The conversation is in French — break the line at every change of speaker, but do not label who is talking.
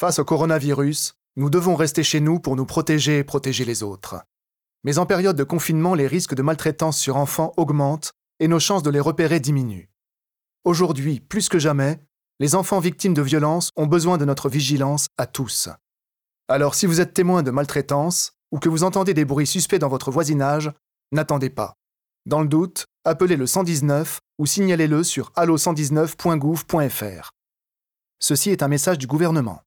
Face au coronavirus, nous devons rester chez nous pour nous protéger et protéger les autres. Mais en période de confinement, les risques de maltraitance sur enfants augmentent et nos chances de les repérer diminuent. Aujourd'hui, plus que jamais, les enfants victimes de violences ont besoin de notre vigilance à tous. Alors si vous êtes témoin de maltraitance ou que vous entendez des bruits suspects dans votre voisinage, n'attendez pas. Dans le doute, appelez le 119 ou signalez-le sur allo119.gouv.fr. Ceci est un message du gouvernement.